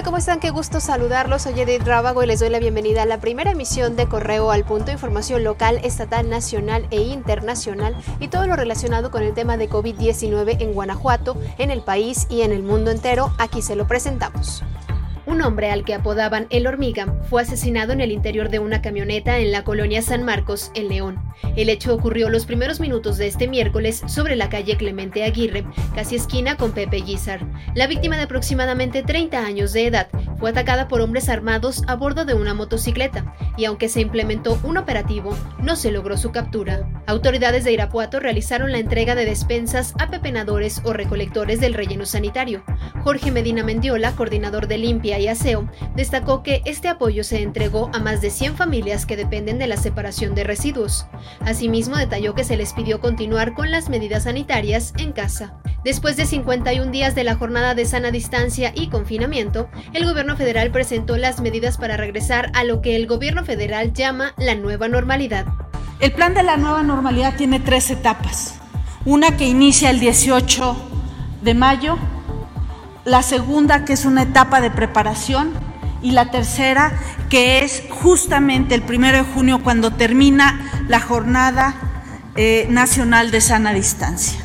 ¿cómo están? Qué gusto saludarlos. Soy Edith Rábago y les doy la bienvenida a la primera emisión de Correo al Punto, información local, estatal, nacional e internacional y todo lo relacionado con el tema de COVID-19 en Guanajuato, en el país y en el mundo entero. Aquí se lo presentamos. Un hombre al que apodaban El Hormiga fue asesinado en el interior de una camioneta en la colonia San Marcos, en León. El hecho ocurrió los primeros minutos de este miércoles sobre la calle Clemente Aguirre, casi esquina con Pepe Guizar. La víctima de aproximadamente 30 años de edad fue atacada por hombres armados a bordo de una motocicleta y aunque se implementó un operativo, no se logró su captura. Autoridades de Irapuato realizaron la entrega de despensas a pepenadores o recolectores del relleno sanitario. Jorge Medina Mendiola, coordinador de Limpia y Aseo, destacó que este apoyo se entregó a más de 100 familias que dependen de la separación de residuos. Asimismo, detalló que se les pidió continuar con las medidas sanitarias en casa. Después de 51 días de la jornada de sana distancia y confinamiento, el gobierno federal presentó las medidas para regresar a lo que el gobierno federal llama la nueva normalidad. El plan de la nueva normalidad tiene tres etapas. Una que inicia el 18 de mayo, la segunda que es una etapa de preparación y la tercera que es justamente el primero de junio cuando termina la jornada eh, nacional de sana distancia.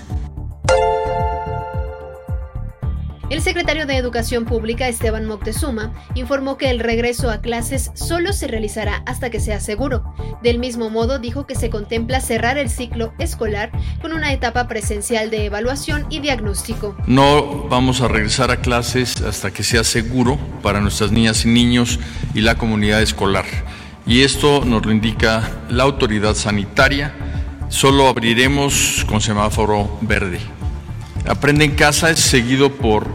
El secretario de Educación Pública, Esteban Moctezuma, informó que el regreso a clases solo se realizará hasta que sea seguro. Del mismo modo, dijo que se contempla cerrar el ciclo escolar con una etapa presencial de evaluación y diagnóstico. No vamos a regresar a clases hasta que sea seguro para nuestras niñas y niños y la comunidad escolar. Y esto nos lo indica la autoridad sanitaria. Solo abriremos con semáforo verde. Aprende en casa es seguido por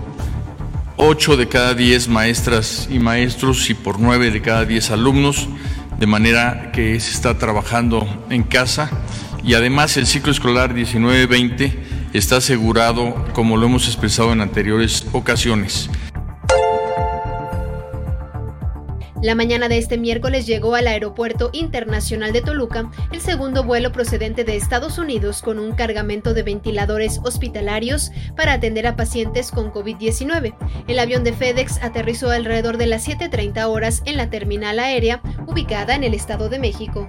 8 de cada 10 maestras y maestros y por 9 de cada 10 alumnos, de manera que se está trabajando en casa y además el ciclo escolar 19-20 está asegurado como lo hemos expresado en anteriores ocasiones. La mañana de este miércoles llegó al Aeropuerto Internacional de Toluca el segundo vuelo procedente de Estados Unidos con un cargamento de ventiladores hospitalarios para atender a pacientes con COVID-19. El avión de FedEx aterrizó alrededor de las 7.30 horas en la terminal aérea ubicada en el Estado de México.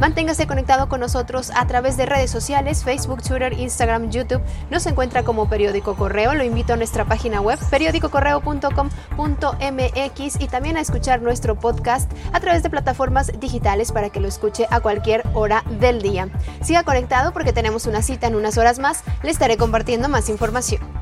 Manténgase conectado con nosotros a través de redes sociales, Facebook, Twitter, Instagram, YouTube. Nos encuentra como Periódico Correo. Lo invito a nuestra página web, periódicocorreo.com.mx y también a escuchar nuestro podcast a través de plataformas digitales para que lo escuche a cualquier hora del día. Siga conectado porque tenemos una cita en unas horas más. Le estaré compartiendo más información.